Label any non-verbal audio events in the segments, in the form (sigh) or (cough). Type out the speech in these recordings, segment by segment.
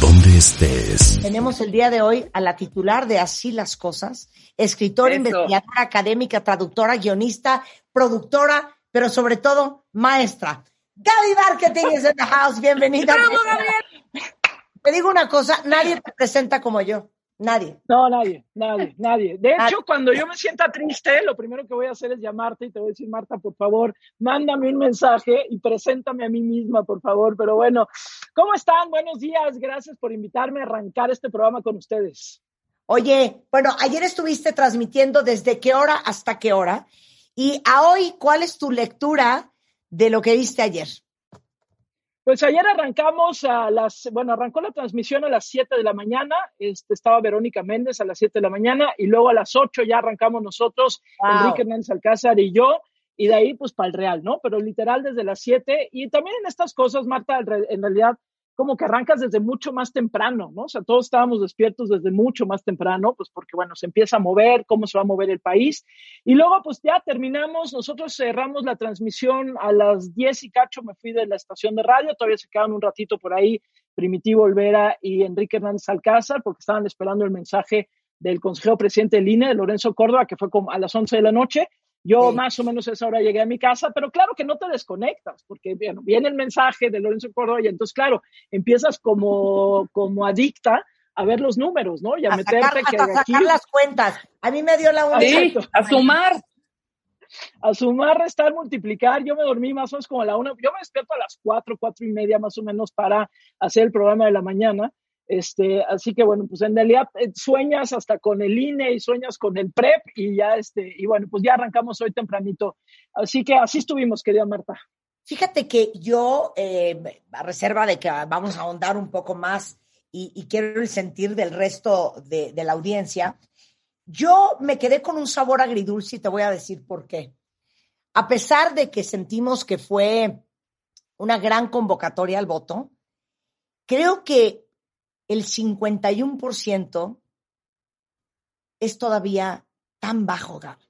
donde estés. Tenemos el día de hoy a la titular de Así las Cosas, escritora, Eso. investigadora académica, traductora, guionista, productora, pero sobre todo maestra. Gaby Marketing is in the house, bienvenida. (laughs) Te digo una cosa, nadie te presenta como yo, nadie. No, nadie, nadie, (laughs) nadie. De Nadie. hecho, cuando yo me sienta triste, lo primero que voy a hacer es llamarte y te voy a decir, Marta, por favor, mándame un mensaje y preséntame a mí misma, por favor. Pero bueno, ¿cómo están? Buenos días. Gracias por invitarme a arrancar este programa con ustedes. Oye, bueno, ayer estuviste transmitiendo desde qué hora hasta qué hora y a hoy, ¿cuál es tu lectura de lo que viste ayer? Pues ayer arrancamos a las, bueno, arrancó la transmisión a las 7 de la mañana, este, estaba Verónica Méndez a las 7 de la mañana y luego a las 8 ya arrancamos nosotros, Wow. Enrique Hernández Alcázar y yo, y de ahí pues para el Real, ¿no? Pero literal desde las 7 y también en estas cosas, Marta, en realidad como que arrancas desde mucho más temprano, ¿no? O sea, todos estábamos despiertos desde mucho más temprano, pues porque, bueno, se empieza a mover, cómo se va a mover el país. Y luego, pues ya terminamos, nosotros cerramos la transmisión a las 10 y cacho, me fui de la estación de radio, todavía se quedaron un ratito por ahí Primitivo Olvera y Enrique Hernández Alcázar, porque estaban esperando el mensaje del consejero presidente de Lorenzo Córdoba, que fue como a las 11 de la noche. Yo Sí. más o menos a esa hora llegué a mi casa, pero claro que no te desconectas, porque bueno, viene el mensaje de Lorenzo Córdoba y entonces, claro, empiezas como, como adicta a ver los números, ¿no? Y a, A meterte sacar, que hasta aquí... sacar las cuentas. A mí me dio la. Sí, a sumar. a sumar, restar, multiplicar. Yo me dormí más o menos como a la una. Yo me despierto a las cuatro, cuatro y media más o menos para hacer el programa de la mañana. Este, así que bueno, pues en realidad eh, sueñas hasta con el INE y sueñas con el PREP y ya este, y bueno, pues ya arrancamos hoy tempranito. Así que así estuvimos, querida Marta. Fíjate que yo, eh, a reserva de que vamos a ahondar un poco más y, y quiero el sentir del resto de, de la audiencia, yo me quedé con un sabor agridulce y te voy a decir por qué. A pesar de que sentimos que fue una gran convocatoria al voto, creo que el 51% es todavía tan bajo, Gaby.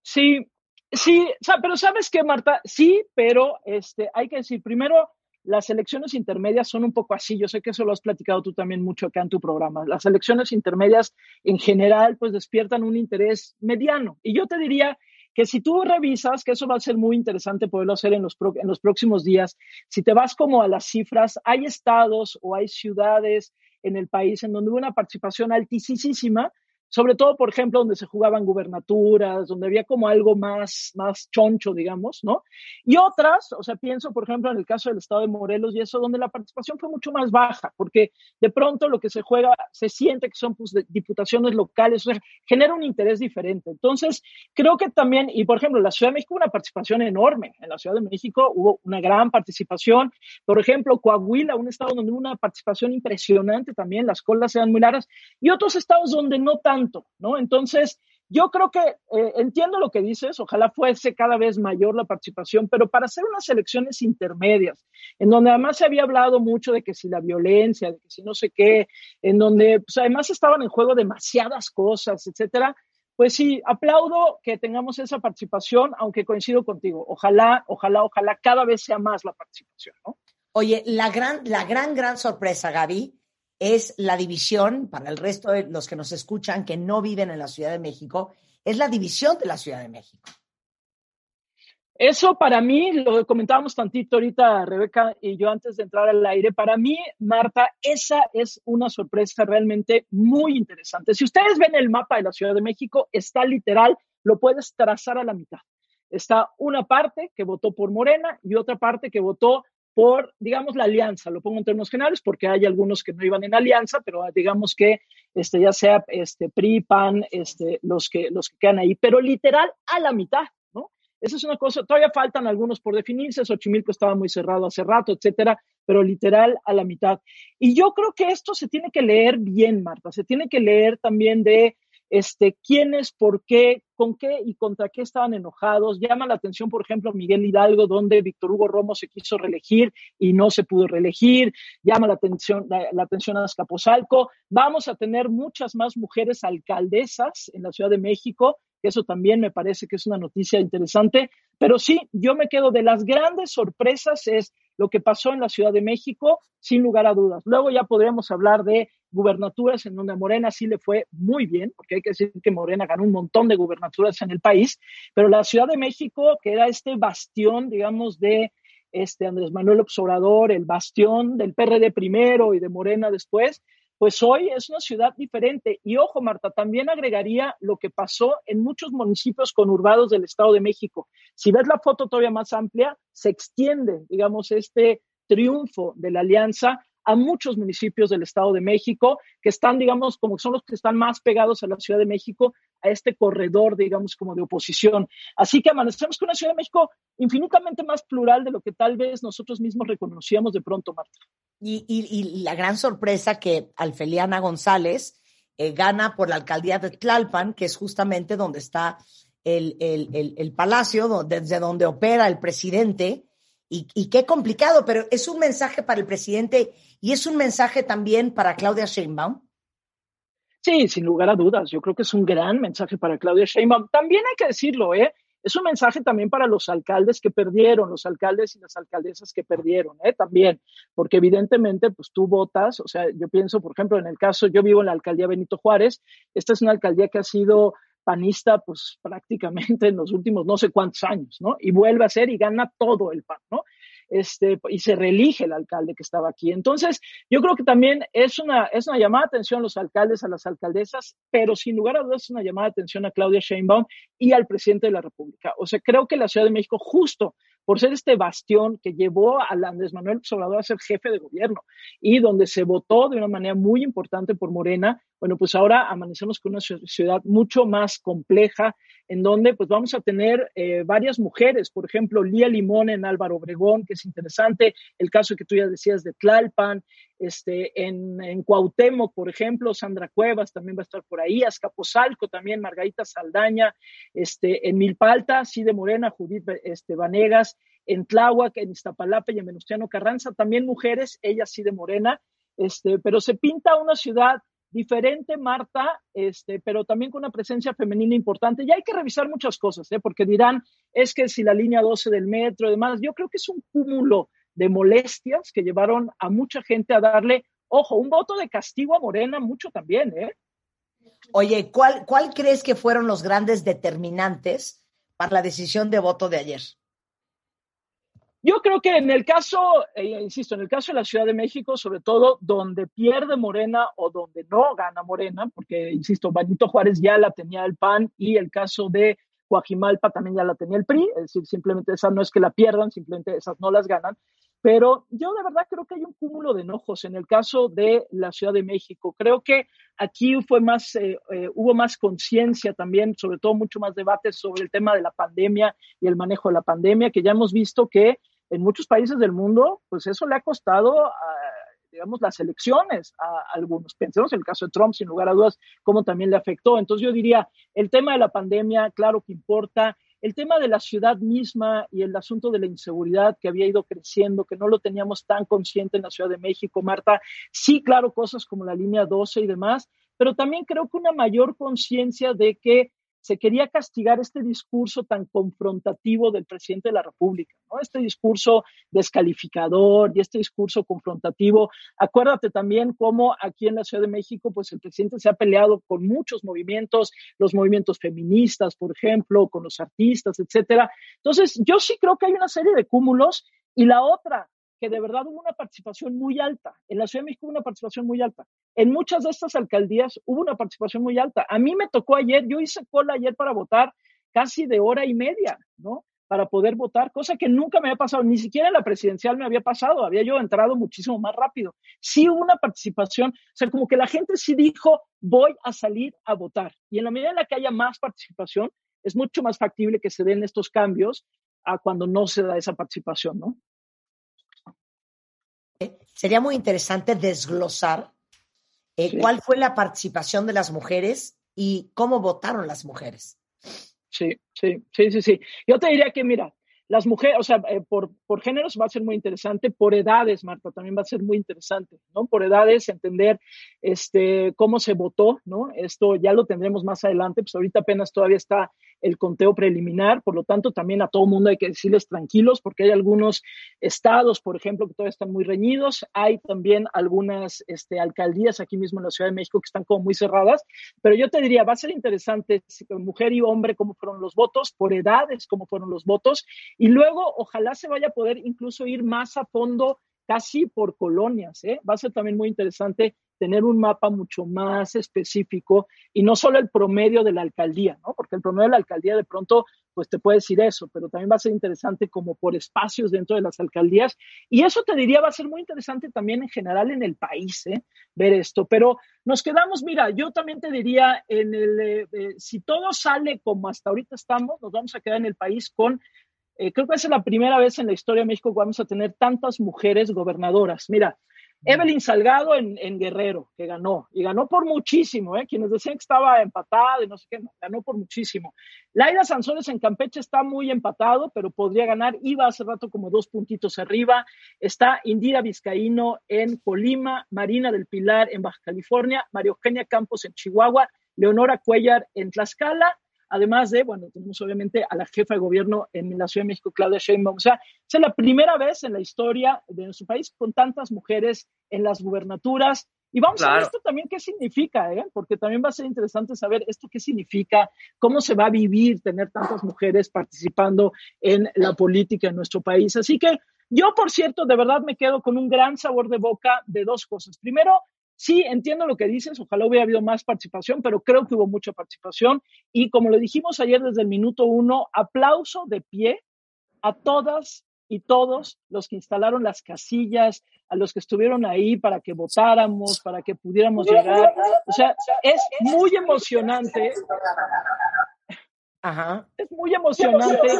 Sí, sí, pero sabes qué, Marta, sí, pero este, hay que decir, primero, las elecciones intermedias son un poco así. Yo sé que eso lo has platicado tú también mucho acá en tu programa. Las elecciones intermedias en general, pues despiertan un interés mediano. Y yo te diría que si tú revisas, que eso va a ser muy interesante poderlo hacer en los, pro- en los próximos días, si te vas como a las cifras, hay estados o hay ciudades en el país en donde hubo una participación altísima, sobre todo, por ejemplo, donde se jugaban gubernaturas, donde había como algo más, más choncho, digamos, ¿no? Y otras, o sea, pienso, por ejemplo, en el caso del estado de Morelos y eso, donde la participación fue mucho más baja, porque de pronto lo que se juega, se siente que son pues, diputaciones locales, o sea, genera un interés diferente. Entonces, creo que también, y por ejemplo, la Ciudad de México hubo una participación enorme, en la Ciudad de México hubo una gran participación, por ejemplo, Coahuila, un estado donde hubo una participación impresionante también, las colas eran muy largas, y otros estados donde no ¿no? Entonces, yo creo que eh, entiendo lo que dices, ojalá fuese cada vez mayor la participación, pero para hacer unas elecciones intermedias, en donde además se había hablado mucho de que si la violencia, de que si no sé qué, en donde pues, además estaban en juego demasiadas cosas, etcétera, pues sí, aplaudo que tengamos esa participación, aunque coincido contigo, ojalá, ojalá, ojalá cada vez sea más la participación. Oye, la gran, la gran, gran sorpresa, Gaby, es la división, para el resto de los que nos escuchan que no viven en la Ciudad de México, es la división de la Ciudad de México. Eso para mí, lo comentábamos tantito ahorita, Rebeca y yo antes de entrar al aire, para mí, Marta, esa es una sorpresa realmente muy interesante. Si ustedes ven el mapa de la Ciudad de México, está literal, lo puedes trazar a la mitad. Está una parte que votó por Morena y otra parte que votó por, digamos, la alianza. Lo pongo en términos generales porque hay algunos que no iban en alianza, pero digamos que este, ya sea este, PRI, PAN, este, los, que, los que quedan ahí, pero literal a la mitad. ¿no? Esa es una cosa, todavía faltan algunos por definirse, Xochimilco estaba muy cerrado hace rato, etcétera, pero literal a la mitad. Y yo creo que esto se tiene que leer bien, Marta, se tiene que leer también de este, quiénes, por qué, con qué y contra qué estaban enojados. Llama la atención, por ejemplo, Miguel Hidalgo, donde Víctor Hugo Romo se quiso reelegir y no se pudo reelegir. Llama la atención, la, atención a Azcapotzalco. Vamos a tener muchas más mujeres alcaldesas en la Ciudad de México eso también me parece que es una noticia interesante. Pero sí, yo me quedo de las grandes sorpresas es lo que pasó en la Ciudad de México, sin lugar a dudas. Luego ya podríamos hablar de gubernaturas en donde Morena sí le fue muy bien, porque hay que decir que Morena ganó un montón de gubernaturas en el país, pero la Ciudad de México, que era este bastión, digamos, de este Andrés Manuel Obrador, el bastión del PRD primero y de Morena después, pues hoy es una ciudad diferente. Y ojo, Marta, también agregaría lo que pasó en muchos municipios conurbados del Estado de México. Si ves la foto todavía más amplia, se extiende, digamos, este triunfo de la alianza a muchos municipios del Estado de México que están, digamos, como son los que están más pegados a la Ciudad de México, a este corredor, digamos, como de oposición. Así que amanecemos con una Ciudad de México infinitamente más plural de lo que tal vez nosotros mismos reconocíamos de pronto, Marta. Y, la gran sorpresa que Alfeliana González eh, gana por la alcaldía de Tlalpan, que es justamente donde está el, el palacio, desde donde opera el presidente, y, qué complicado, pero es un mensaje para el presidente y es un mensaje también para Claudia Sheinbaum. Sí, sin lugar a dudas. Yo creo que es un gran mensaje para Claudia Sheinbaum. También hay que decirlo, ¿eh? Es un mensaje también para los alcaldes que perdieron, los alcaldes y las alcaldesas que perdieron, ¿eh? También, porque evidentemente, pues tú votas, o sea, yo pienso, por ejemplo, en el caso, yo vivo en la alcaldía Benito Juárez, esta es una alcaldía que ha sido panista, pues prácticamente en los últimos no sé cuántos años, ¿no? Y vuelve a ser y gana todo el PAN, ¿no? Este, y se reelige el alcalde que estaba aquí. Entonces, yo creo que también es una, es una llamada de atención a los alcaldes, a las alcaldesas, pero sin lugar a dudas es una llamada de atención a Claudia Sheinbaum y al presidente de la República. O sea, creo que la Ciudad de México, justo por ser este bastión que llevó a Andrés Manuel Obrador a ser jefe de gobierno y donde se votó de una manera muy importante por Morena, bueno, pues ahora amanecemos con una ciudad mucho más compleja, en donde pues vamos a tener eh, varias mujeres, por ejemplo, Lía Limón en Álvaro Obregón, que es interesante, el caso que tú ya decías de Tlalpan, este, en, en Cuauhtémoc, por ejemplo, Sandra Cuevas también va a estar por ahí, Azcapotzalco también, Margarita Saldaña, este, en Milpalta, de Morena, Judith este, Vanegas, en Tláhuac, en Iztapalapa y en Venustiano Carranza, también mujeres, ellas sí de Morena, este, pero se pinta una ciudad diferente, Marta, este, pero también con una presencia femenina importante. Y hay que revisar muchas cosas, ¿eh? porque dirán, es que si la línea 12 del metro y demás, yo creo que es un cúmulo de molestias que llevaron a mucha gente a darle, ojo, un voto de castigo a Morena, mucho también, ¿eh? Oye, ¿cuál, ¿cuál crees que fueron los grandes determinantes para la decisión de voto de ayer? Yo creo que en el caso, eh, insisto, en el caso de la Ciudad de México, sobre todo donde pierde Morena o donde no gana Morena, porque, insisto, Benito Juárez ya la tenía el PAN y el caso de Guajimalpa también ya la tenía el PRI, es decir, simplemente esas no es que la pierdan, simplemente esas no las ganan. Pero yo de verdad creo que hay un cúmulo de enojos en el caso de la Ciudad de México. Creo que aquí fue más, eh, eh, hubo más conciencia también, sobre todo mucho más debate sobre el tema de la pandemia y el manejo de la pandemia, que ya hemos visto que en muchos países del mundo, pues eso le ha costado, ah, digamos, las elecciones a algunos. Pensemos en el caso de Trump, sin lugar a dudas, cómo también le afectó. Entonces yo diría, el tema de la pandemia, claro que importa. El tema de la ciudad misma y el asunto de la inseguridad que había ido creciendo, que no lo teníamos tan consciente en la Ciudad de México, Marta, sí, claro, cosas como la línea 12 y demás, pero también creo que una mayor conciencia de que se quería castigar este discurso tan confrontativo del presidente de la República, ¿no? Este discurso descalificador y este discurso confrontativo. Acuérdate también cómo aquí en la Ciudad de México, pues el presidente se ha peleado con muchos movimientos, los movimientos feministas, por ejemplo, con los artistas, etcétera. Entonces, yo sí creo que hay una serie de cúmulos y la otra, que de verdad hubo una participación muy alta. En la Ciudad de México hubo una participación muy alta. En muchas de estas alcaldías hubo una participación muy alta. A mí me tocó ayer, yo hice cola ayer para votar casi de hora y media, ¿no? Para poder votar, cosa que nunca me había pasado, ni siquiera en la presidencial me había pasado, había yo entrado muchísimo más rápido. Sí hubo una participación, o sea, como que la gente sí dijo, voy a salir a votar. Y en la medida en la que haya más participación, es mucho más factible que se den estos cambios a cuando no se da esa participación, ¿no? Sería muy interesante desglosar eh, cuál fue la participación de las mujeres y cómo votaron las mujeres. Sí, sí, sí, sí, sí. Yo te diría que, mira, las mujeres, o sea, eh, por, por géneros va a ser muy interesante, por edades, Marta, también va a ser muy interesante, ¿no? Por edades, entender este, cómo se votó, ¿no? Esto ya lo tendremos más adelante, pues ahorita apenas todavía está el conteo preliminar, por lo tanto también a todo mundo hay que decirles tranquilos porque hay algunos estados, por ejemplo, que todavía están muy reñidos, hay también algunas este, alcaldías aquí mismo en la Ciudad de México que están como muy cerradas, pero yo te diría, va a ser interesante mujer y hombre cómo fueron los votos, por edades cómo fueron los votos, y luego ojalá se vaya a poder incluso ir más a fondo casi por colonias. ¿eh? Va a ser también muy interesante tener un mapa mucho más específico y no solo el promedio de la alcaldía, ¿no? Porque el promedio de la alcaldía de pronto, pues te puede decir eso, pero también va a ser interesante como por espacios dentro de las alcaldías. Y eso te diría va a ser muy interesante también en general en el país, ¿eh? Ver esto. Pero nos quedamos, mira, yo también te diría, en el, eh, eh, si todo sale como hasta ahorita estamos, nos vamos a quedar en el país con eh, creo que es la primera vez en la historia de México que vamos a tener tantas mujeres gobernadoras. Mira, Evelyn Salgado en, Guerrero, que ganó, y ganó por muchísimo, ¿eh? quienes decían que estaba empatado y no sé qué, ganó por muchísimo. Laida Sanzones en Campeche está muy empatado, pero podría ganar, iba hace rato como dos puntitos arriba. Está Indira Vizcaíno en Colima, Marina del Pilar en Baja California, María Eugenia Campos en Chihuahua, Leonora Cuellar en Tlaxcala, además de, bueno, tenemos obviamente a la jefa de gobierno en la Ciudad de México, Claudia Sheinbaum. O sea, es la primera vez en la historia de nuestro país con tantas mujeres en las gubernaturas. Y vamos a ver esto también qué significa, ¿eh? porque también va a ser interesante saber esto qué significa, cómo se va a vivir tener tantas mujeres participando en la política en nuestro país. Así que yo, por cierto, de verdad me quedo con un gran sabor de boca de dos cosas. Primero, Sí, entiendo lo que dices, ojalá hubiera habido más participación, pero creo que hubo mucha participación. Y como le dijimos ayer desde el minuto uno, aplauso de pie a todas y todos los que instalaron las casillas, a los que estuvieron ahí para que votáramos, para que pudiéramos llegar. O sea, es muy emocionante. Ajá. Es muy emocionante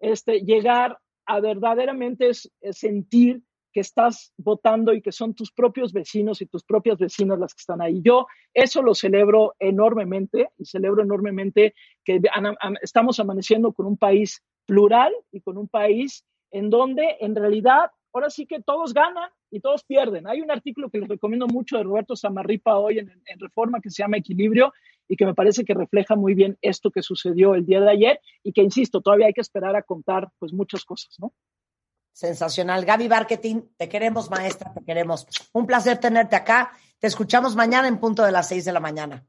este, llegar a verdaderamente sentir que estás votando y que son tus propios vecinos y tus propias vecinas las que están ahí. Yo eso lo celebro enormemente y celebro enormemente que estamos amaneciendo con un país plural y con un país en donde en realidad ahora sí que todos ganan y todos pierden. Hay un artículo que les recomiendo mucho de Roberto Samarripa hoy en, en, Reforma que se llama Equilibrio y que me parece que refleja muy bien esto que sucedió el día de ayer y que, insisto, todavía hay que esperar a contar pues muchas cosas, ¿no? Sensacional. Gaby Marketing, te queremos, maestra, te queremos. Un placer tenerte acá. Te escuchamos mañana en punto de las seis de la mañana.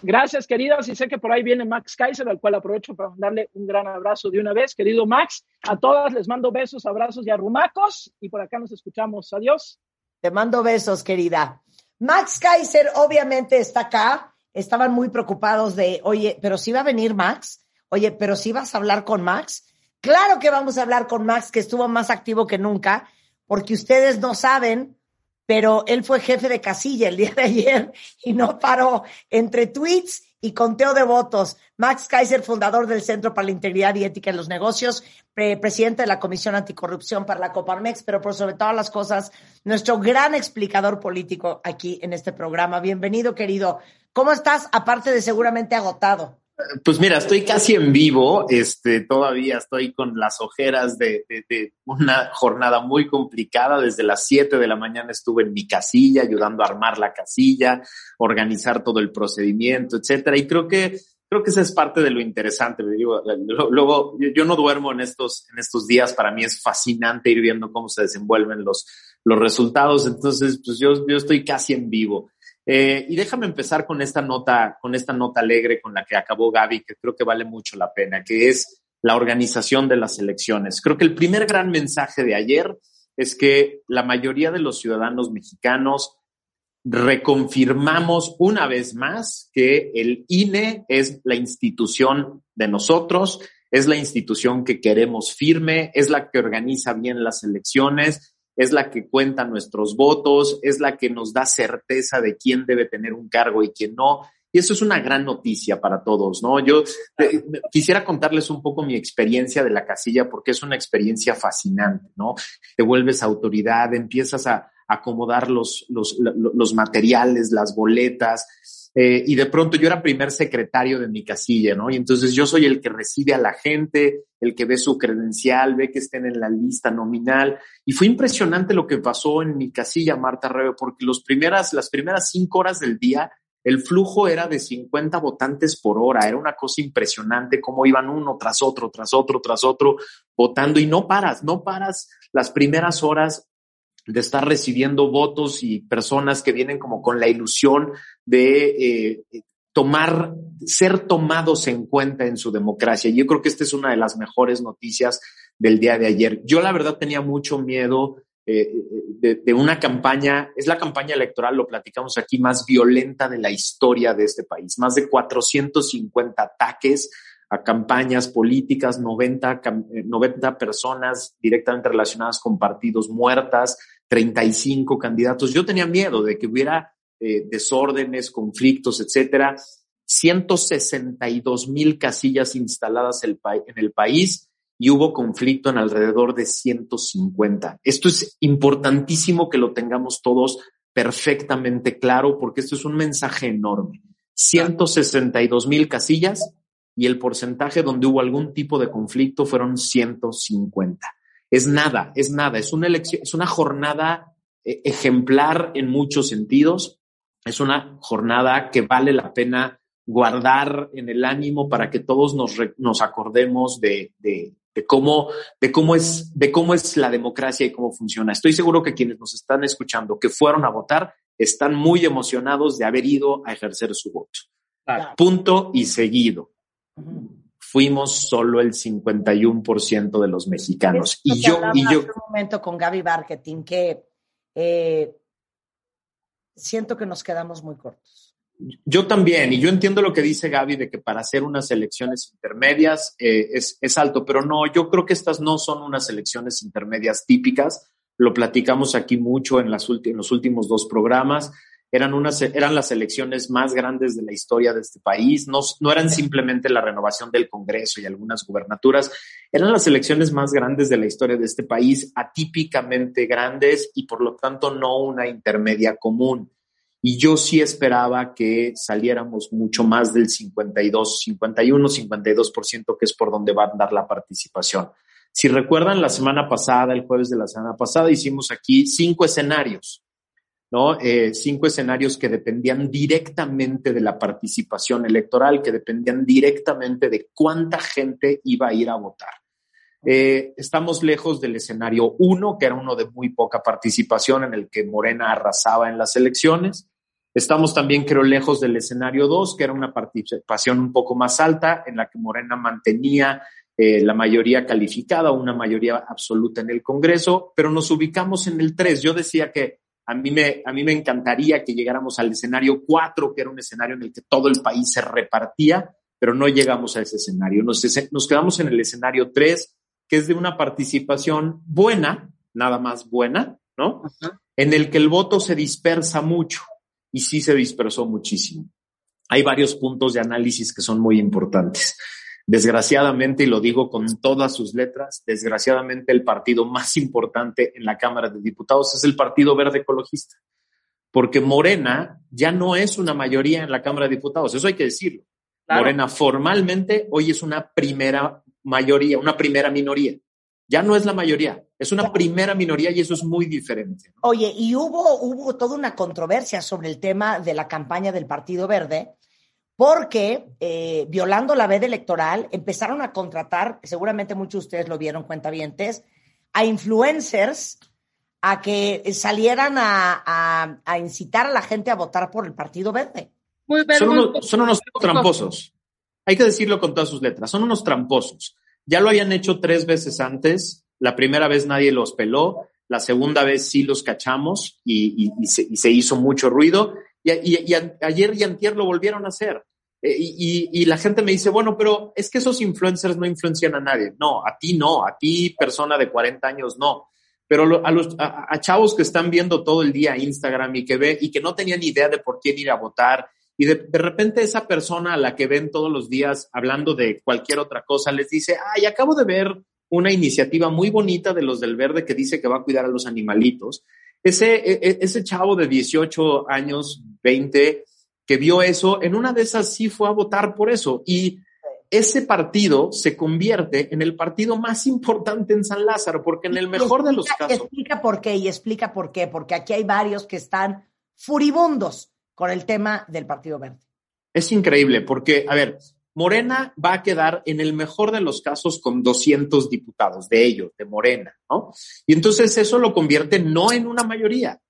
Gracias, queridos. Y sé que por ahí viene Max Kaiser, al cual aprovecho para mandarle un gran abrazo de una vez. Querido Max, a todas les mando besos, abrazos y arrumacos. Y por acá nos escuchamos. Adiós. Te mando besos, querida. Max Kaiser obviamente está acá. Estaban muy preocupados de, oye, pero si va a venir Max. Oye, pero si vas a hablar con Max. Claro que vamos a hablar con Max, que estuvo más activo que nunca, porque ustedes no saben, pero él fue jefe de casilla el (laughs) día de ayer y no paró entre tweets y conteo de votos. Max Kaiser, fundador del Centro para la Integridad y Ética en los Negocios, presidente de la Comisión Anticorrupción para la Coparmex, pero por sobre todas las cosas, nuestro gran explicador político aquí en este programa. Bienvenido, querido. ¿Cómo estás? Aparte de seguramente agotado. Pues mira, estoy casi en vivo, este, todavía estoy con las ojeras de, una jornada muy complicada. Desde las 7 de la mañana estuve en mi casilla ayudando a armar la casilla, organizar todo el procedimiento, etcétera. Y creo que creo que esa es parte de lo interesante. luego, yo no duermo en estos, en estos días. Para mí es fascinante ir viendo cómo se desenvuelven los, los resultados. Entonces, pues yo, yo estoy casi en vivo. Eh, y déjame empezar con esta nota, con esta nota alegre con la que acabó Gaby, que creo que vale mucho la pena, que es la organización de las elecciones. Creo que el primer gran mensaje de ayer es que la mayoría de los ciudadanos mexicanos reconfirmamos una vez más que el INE es la institución de nosotros, es la institución que queremos firme, es la que organiza bien las elecciones es la que cuenta nuestros votos, es la que nos da certeza de quién debe tener un cargo y quién no. Y eso es una gran noticia para todos, ¿no? Yo eh, quisiera contarles un poco mi experiencia de la casilla porque es una experiencia fascinante, ¿no? Te vuelves autoridad, empiezas a acomodar los, los, los materiales, las boletas, eh, y de pronto yo era primer secretario de mi casilla, ¿no? Y entonces yo soy el que recibe a la gente, el que ve su credencial, ve que estén en la lista nominal. Y fue impresionante lo que pasó en mi casilla, Marta Rebe, porque los primeras, las primeras cinco horas del día, el flujo era de 50 votantes por hora. Era una cosa impresionante cómo iban uno tras otro, tras otro, tras otro, votando y no paras, no paras las primeras horas de estar recibiendo votos y personas que vienen como con la ilusión de eh, tomar, ser tomados en cuenta en su democracia. Yo creo que esta es una de las mejores noticias del día de ayer. Yo la verdad tenía mucho miedo eh, de, de, una campaña, es la campaña electoral, lo platicamos aquí, más violenta de la historia de este país. Más de 450 ataques a campañas políticas, 90, 90 eh, personas directamente relacionadas con partidos muertas, 35 candidatos. Yo tenía miedo de que hubiera eh, desórdenes, conflictos, etcétera. 162 mil casillas instaladas en el país y hubo conflicto en alrededor de 150. Esto es importantísimo que lo tengamos todos perfectamente claro porque esto es un mensaje enorme. 162 mil casillas y el porcentaje donde hubo algún tipo de conflicto fueron 150 es nada, es nada, es una elección, es una jornada eh, ejemplar en muchos sentidos, es una jornada que vale la pena guardar en el ánimo para que todos nos, nos acordemos de, de, de, cómo, de, cómo es, de cómo es la democracia y cómo funciona. Estoy seguro que quienes nos están escuchando, que fueron a votar, están muy emocionados de haber ido a ejercer su voto. Punto y seguido fuimos solo el 51% de los mexicanos. Y yo, y yo... un momento con Gaby Marketing que eh, siento que nos quedamos muy cortos. Yo también, y yo entiendo lo que dice Gaby de que para hacer unas elecciones intermedias eh, es, es alto, pero no, yo creo que estas no son unas elecciones intermedias típicas. Lo platicamos aquí mucho en, las en los últimos dos programas eran, unas, eran las elecciones más grandes de la historia de este país, no, no eran simplemente la renovación del Congreso y algunas gubernaturas, eran las elecciones más grandes de la historia de este país, atípicamente grandes y por lo tanto no una intermedia común. Y yo sí esperaba que saliéramos mucho más del 52, 51, 52%, que es por donde va a andar la participación. Si recuerdan, la semana pasada, el jueves de la semana pasada, hicimos aquí cinco escenarios ¿no? Eh, cinco escenarios que dependían directamente de la participación electoral, que dependían directamente de cuánta gente iba a ir a votar. Eh, estamos lejos del escenario uno, que era uno de muy poca participación, en el que Morena arrasaba en las elecciones. Estamos también, creo, lejos del escenario dos, que era una participación un poco más alta, en la que Morena mantenía eh, la mayoría calificada, una mayoría absoluta en el Congreso, pero nos ubicamos en el tres. Yo decía que a mí, me, a mí me encantaría que llegáramos al escenario 4, que era un escenario en el que todo el país se repartía, pero no llegamos a ese escenario. Nos, nos quedamos en el escenario 3, que es de una participación buena, nada más buena, ¿no? En el que el voto se dispersa mucho y sí se dispersó muchísimo. Hay varios puntos de análisis que son muy importantes. Desgraciadamente, y lo digo con todas sus letras, desgraciadamente el partido más importante en la Cámara de Diputados es el Partido Verde Ecologista, porque Morena ya no es una mayoría en la Cámara de Diputados, eso hay que decirlo. Morena formalmente hoy es una primera mayoría, una primera minoría. Ya no es la mayoría, es una primera minoría y eso es muy diferente. Oye, y hubo, hubo toda una controversia sobre el tema de la campaña del Partido Verde, porque eh, violando la veda electoral empezaron a contratar, seguramente muchos de ustedes lo vieron cuentavientes, a influencers a que salieran a, incitar a la gente a votar por el Partido Verde. son, unos, son unos tramposos. Hay que decirlo con todas sus letras. Son unos tramposos. Ya lo habían hecho tres veces antes. La primera vez nadie los peló. La segunda vez sí los cachamos y, se, y se, hizo mucho ruido. Y, ayer y antier lo volvieron a hacer. Eh, y, la gente me dice, bueno, pero es que esos influencers no influencian a nadie. No, a ti no, a ti persona de 40 años no. Pero a, los, a, chavos que están viendo todo el día Instagram y que ve y que no tenían idea de por quién ir a votar y de, repente esa persona a la que ven todos los días hablando de cualquier otra cosa les dice, ay, acabo de ver una iniciativa muy bonita de los del verde que dice que va a cuidar a los animalitos. Ese, e, e, ese chavo de 18 años, 20, que vio eso, en una de esas sí fue a votar por eso. Y ese partido se convierte en el partido más (laughs) importante en San Lázaro, porque en el mejor explica, de los casos. Explica por qué y explica por qué, porque aquí hay varios que están furibundos con el tema del Partido Verde. Es increíble, porque, a ver, Morena va a quedar en el mejor de los casos con 200 diputados de ellos, de Morena, ¿no? Y entonces eso lo convierte no en una mayoría.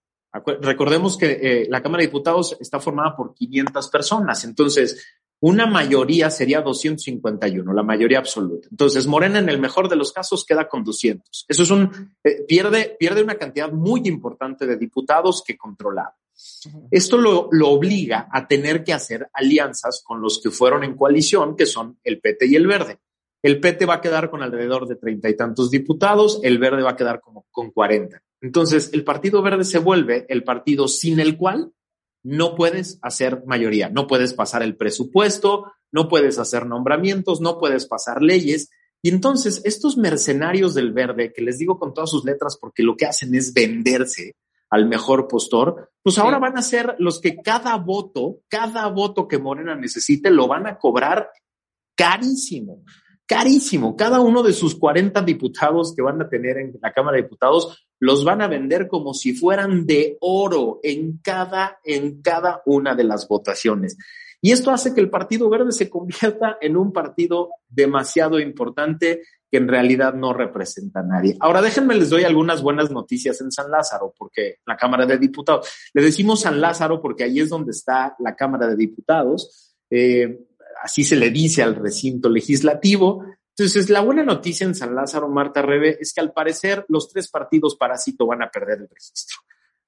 Recordemos que eh, la Cámara de Diputados está formada por 500 personas, entonces una mayoría sería 251, la mayoría absoluta. Entonces, Morena en el mejor de los casos queda con 200. Eso es un, eh, pierde, pierde una cantidad muy importante de diputados que controlaba. Esto lo, obliga a tener que hacer alianzas con los que fueron en coalición, que son el PT y el Verde. El PT va a quedar con alrededor de treinta y tantos diputados, el Verde va a quedar como con 40. Entonces, el Partido Verde se vuelve el partido sin el cual no puedes hacer mayoría, no puedes pasar el presupuesto, no puedes hacer nombramientos, no puedes pasar leyes. Y entonces estos mercenarios del verde, que les digo con todas sus letras porque lo que hacen es venderse al mejor postor, pues ahora van a ser los que cada voto, cada voto que Morena necesite, lo van a cobrar carísimo carísimo. Cada uno de sus 40 diputados que van a tener en la Cámara de Diputados los van a vender como si fueran de oro en cada, en cada una de las votaciones. Y esto hace que el Partido Verde se convierta en un partido demasiado importante que en realidad no representa a nadie. Ahora déjenme les doy algunas buenas noticias en San Lázaro, porque la Cámara de Diputados, le decimos San Lázaro porque ahí es donde está la Cámara de Diputados. Eh, así se le dice al recinto legislativo. Entonces, la buena noticia en San Lázaro, Marta Rebe, es que al parecer los tres partidos parásito van a perder el registro.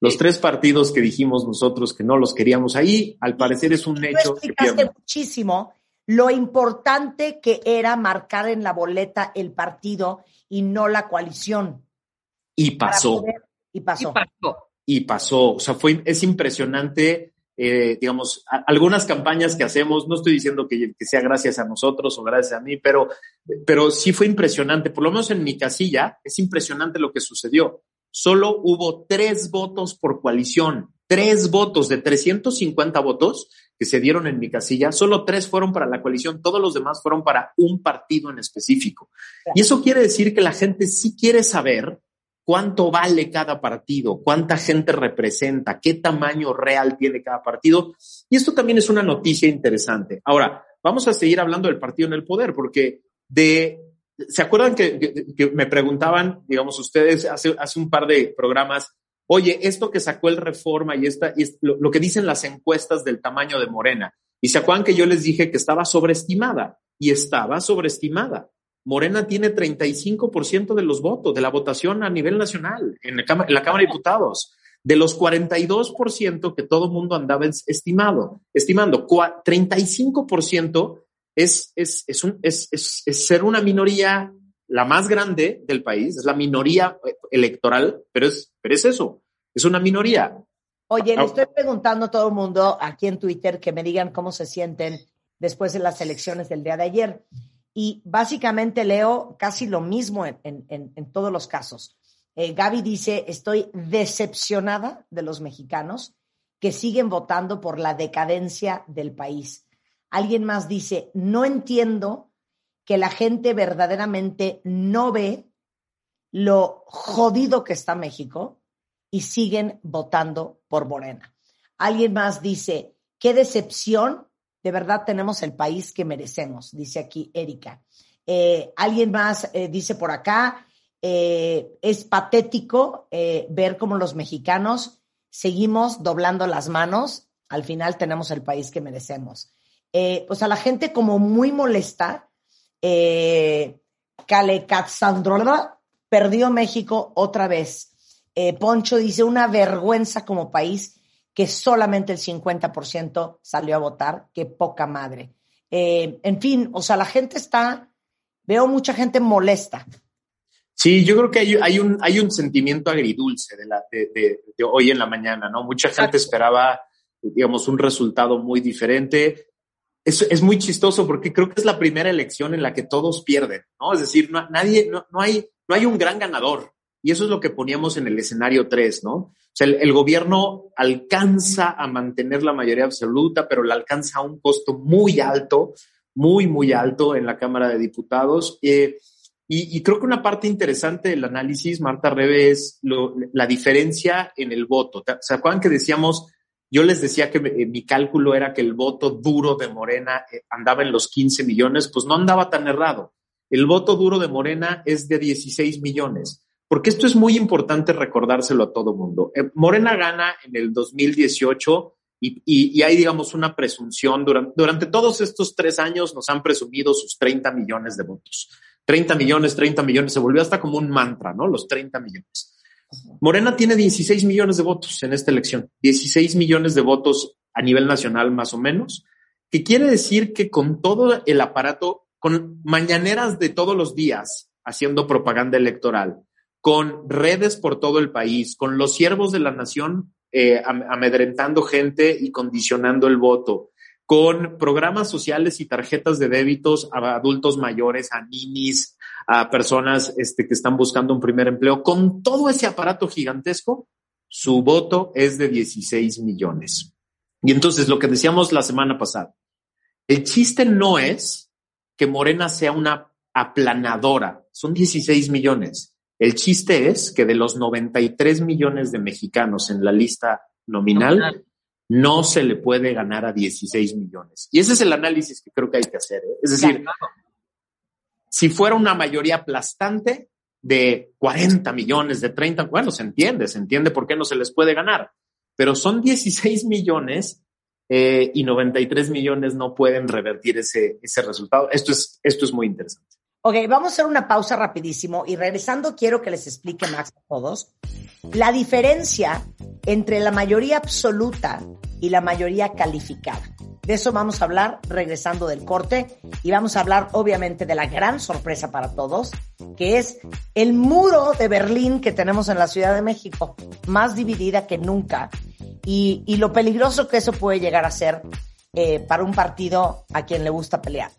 Los tres partidos que dijimos nosotros que no los queríamos ahí, al parecer es un hecho. Tú explicaste muchísimo lo importante que era marcar en la boleta el partido y no la coalición. Y pasó. Poder, y pasó. Y pasó. Y pasó. O sea, fue, es impresionante eh, digamos, a, algunas campañas que hacemos, no estoy diciendo que, que, sea gracias a nosotros o gracias a mí, pero, pero sí fue impresionante, por lo menos en mi casilla, es impresionante lo que sucedió. Solo hubo tres votos por coalición, tres votos de 350 votos que se dieron en mi casilla, solo tres fueron para la coalición, todos los demás fueron para un partido en específico. Y eso quiere decir que la gente sí quiere saber cuánto vale cada partido, cuánta gente representa, qué tamaño real tiene cada partido. Y esto también es una noticia interesante. Ahora, vamos a seguir hablando del partido en el poder, porque de, ¿se acuerdan que, que, que me preguntaban, digamos, ustedes hace, hace, un par de programas, oye, esto que sacó el Reforma y, esta, y lo, que dicen las encuestas del tamaño de Morena? Y se acuerdan que yo les dije que estaba sobreestimada y estaba sobreestimada. Morena tiene 35% de los votos, de la votación a nivel nacional, en Cámara, en la Cámara de Diputados. De los 42% que todo mundo andaba estimado, estimando, 35% es, es, es, un, es, es, es ser una minoría la más grande del país, es la minoría electoral, pero es, pero es eso, es una minoría. Oye, le estoy preguntando a todo el mundo aquí en Twitter que me digan cómo se sienten después de las elecciones del día de ayer y básicamente leo casi lo mismo en, en, en todos los casos. Eh, Gaby dice, estoy decepcionada de los mexicanos que siguen votando por la decadencia del país. Alguien más dice, no entiendo que la gente verdaderamente no ve lo jodido que está México y siguen votando por Morena. Alguien más dice, qué decepción de verdad tenemos el país que merecemos, dice aquí Erika. Eh, alguien más eh, dice por acá, eh, es patético ver cómo los mexicanos seguimos doblando las manos, al final tenemos el país que merecemos. pues a la gente como muy molesta, eh, perdió México otra vez. Poncho dice, una vergüenza como país que solamente el 50% salió a votar, qué poca madre. Eh, en fin, o sea, la gente está, veo mucha gente molesta. Sí, yo creo que hay, hay un, hay un sentimiento agridulce de, la, de, de, de, hoy en la mañana, ¿no? Mucha gente esperaba digamos, un resultado muy diferente. Es, es, muy chistoso porque creo que es la primera elección en la que todos pierden, ¿no? Es decir, no, nadie, no, no, hay, no hay un gran ganador. Y eso es lo que poníamos en el escenario 3, ¿no? O sea, el, gobierno alcanza a mantener la mayoría absoluta, pero la alcanza a un costo muy alto, muy, muy alto en la Cámara de Diputados. Eh, y, y, creo que una parte interesante del análisis, Marta Rebe, es la diferencia en el voto. ¿Se acuerdan que decíamos, yo les decía que mi, mi cálculo era que el voto duro de Morena eh, andaba en los 15 millones? Pues no andaba tan errado. El voto duro de Morena es de 16 millones porque esto es muy importante recordárselo a todo mundo. Eh, Morena gana en el 2018 y, y, y hay, digamos, una presunción. Durante, durante, todos estos tres años nos han presumido sus 30 millones de votos. 30 millones, 30 millones, se volvió hasta como un mantra, ¿no? Los 30 millones. Morena tiene 16 millones de votos en esta elección, 16 millones de votos a nivel nacional más o menos, que quiere decir que con todo el aparato, con mañaneras de todos los días haciendo propaganda electoral, con redes por todo el país, con los siervos de la nación eh, amedrentando gente y condicionando el voto, con programas sociales y tarjetas de débitos a adultos mayores, a ninis, a personas este, que están buscando un primer empleo, con todo ese aparato gigantesco, su voto es de 16 millones. Y entonces lo que decíamos la semana pasada, el chiste no es que Morena sea una aplanadora, son 16 millones. El chiste es que de los 93 millones de mexicanos en la lista nominal, nominal, no se le puede ganar a 16 millones. Y ese es el análisis que creo que hay que hacer. ¿eh? Es decir, claro. Si fuera una mayoría aplastante de 40 millones, de 30, bueno, se entiende, se entiende por qué no se les puede ganar. Pero son 16 millones eh, y 93 millones no pueden revertir ese, ese resultado. Esto es, esto es muy interesante. Ok, vamos a hacer una pausa rapidísimo y regresando quiero que les explique Max a todos la diferencia entre la mayoría absoluta y la mayoría calificada. De eso vamos a hablar regresando del corte y vamos a hablar obviamente de la gran sorpresa para todos, que es el muro de Berlín que tenemos en la Ciudad de México, más dividida que nunca y, lo peligroso que eso puede llegar a ser eh, para un partido a quien le gusta pelear.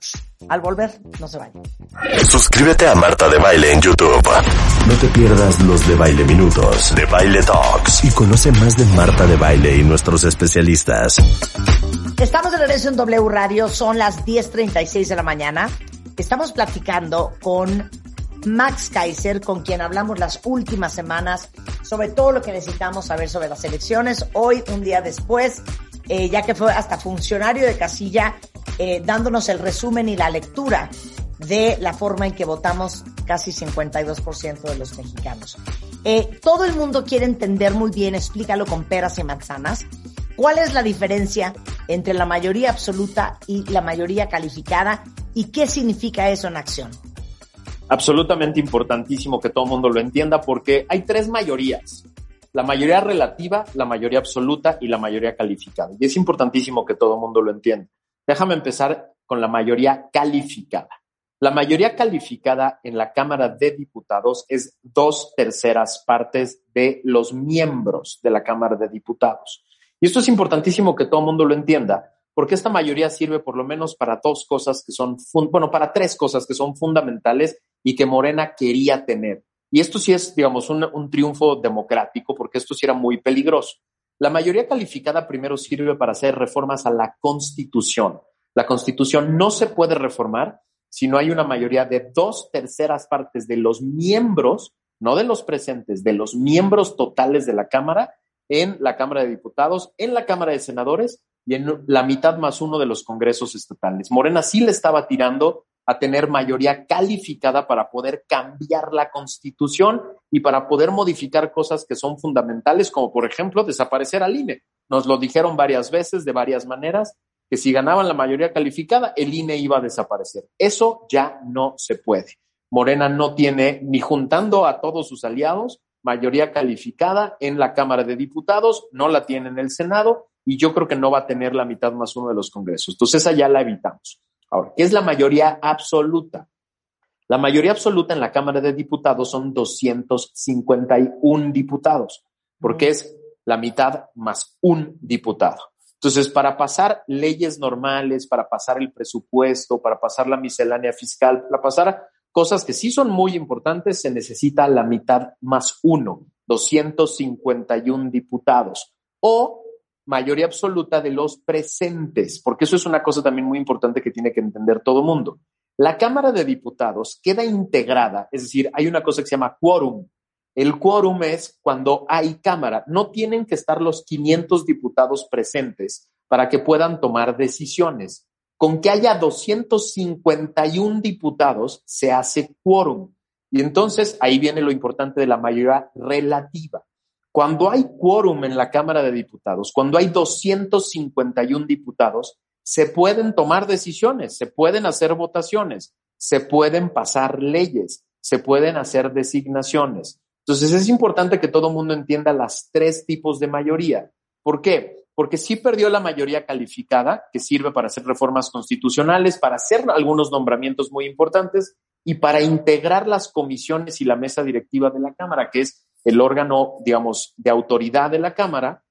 Al volver, no se vayan. Suscríbete a Marta de Baile en YouTube. No te pierdas los de Baile Minutos, de Baile Talks y conoce más de Marta de Baile y nuestros especialistas. Estamos de regreso en W Radio, son las 10.36 de la mañana. Estamos platicando con Max Kaiser, con quien hablamos las últimas semanas sobre todo lo que necesitamos saber sobre las elecciones. Hoy, un día después, eh, ya que fue hasta funcionario de casilla, eh, dándonos el resumen y la lectura de la forma en que votamos casi 52% de los mexicanos. Eh, todo el mundo quiere entender muy bien, explícalo con peras y manzanas, cuál es la diferencia entre la mayoría absoluta y la mayoría calificada y qué significa eso en acción. Absolutamente importantísimo que todo el mundo lo entienda porque hay tres mayorías la mayoría relativa, la mayoría absoluta y la mayoría calificada. Y es importantísimo que todo el mundo lo entienda. Déjame empezar con la mayoría calificada. La mayoría calificada en la Cámara de Diputados es dos terceras partes de los miembros de la Cámara de Diputados. Y esto es importantísimo que todo el mundo lo entienda, porque esta mayoría sirve por lo menos para dos cosas que son, bueno, para tres cosas que son fundamentales y que Morena quería tener. Y esto sí es, digamos, un, un, triunfo democrático, porque esto sí era muy peligroso. La mayoría calificada primero sirve para hacer reformas a la Constitución. La Constitución no se puede reformar si no hay una mayoría de dos terceras partes de los miembros, no de los presentes, de los miembros totales de la Cámara, en la Cámara de Diputados, en la Cámara de Senadores y en la mitad más uno de los congresos estatales. Morena sí le estaba tirando a tener mayoría calificada para poder cambiar la constitución y para poder modificar cosas que son fundamentales, como por ejemplo desaparecer al INE. Nos lo dijeron varias veces, de varias maneras, que si ganaban la mayoría calificada, el INE iba a desaparecer. Eso ya no se puede. Morena no tiene, ni juntando a todos sus aliados, mayoría calificada en la Cámara de Diputados, no la tiene en el Senado y yo creo que no va a tener la mitad más uno de los congresos. Entonces, esa ya la evitamos. Ahora, ¿qué es la mayoría absoluta? La mayoría absoluta en la Cámara de Diputados son 251 diputados, porque es la mitad más un diputado. Entonces, para pasar leyes normales, para pasar el presupuesto, para pasar la miscelánea fiscal, para pasar cosas que sí son muy importantes, se necesita la mitad más uno, 251 diputados o mayoría absoluta de los presentes, porque eso es una cosa también muy importante que tiene que entender todo mundo. La Cámara de Diputados queda integrada, es decir, hay una cosa que se llama quórum. El quórum es cuando hay Cámara. No tienen que estar los 500 diputados presentes para que puedan tomar decisiones. Con que haya 251 diputados se hace quórum. Y entonces ahí viene lo importante de la mayoría relativa. Cuando hay quórum en la Cámara de Diputados, cuando hay 251 diputados, se pueden tomar decisiones, se pueden hacer votaciones, se pueden pasar leyes, se pueden hacer designaciones. Entonces es importante que todo el mundo entienda las tres tipos de mayoría. ¿Por qué? Porque sí perdió la mayoría calificada, que sirve para hacer reformas constitucionales, para hacer algunos nombramientos muy importantes y para integrar las comisiones y la mesa directiva de la Cámara, que es el órgano, digamos, de autoridad de la Cámara,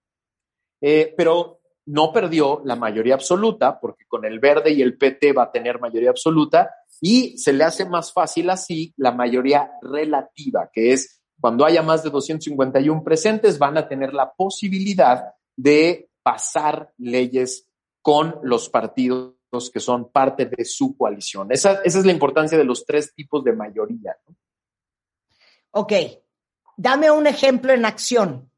eh, pero no perdió la mayoría absoluta, porque con el verde y el PT va a tener mayoría absoluta, y se le hace más fácil así la mayoría relativa, que es cuando haya más de 251 presentes, van a tener la posibilidad de pasar leyes con los partidos que son parte de su coalición. Esa, es la importancia de los tres tipos de mayoría. Ok, dame un ejemplo en acción.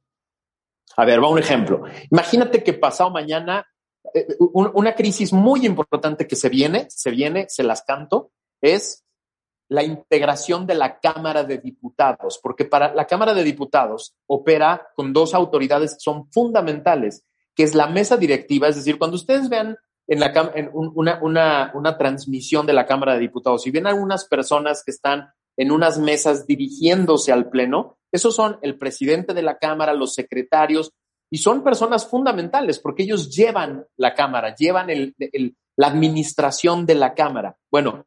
A ver, va un ejemplo. Imagínate que pasado mañana, eh, una crisis muy importante que se viene, se viene, se las canto, es la integración de la Cámara de Diputados, porque para la Cámara de Diputados opera con dos autoridades que son fundamentales, que es la mesa directiva, es decir, cuando ustedes vean en, la, en una, una, una transmisión de la Cámara de Diputados, si ven algunas personas que están en unas mesas dirigiéndose al Pleno, esos son el presidente de la Cámara, los secretarios, y son personas fundamentales porque ellos llevan la Cámara, llevan la administración de la Cámara. Bueno,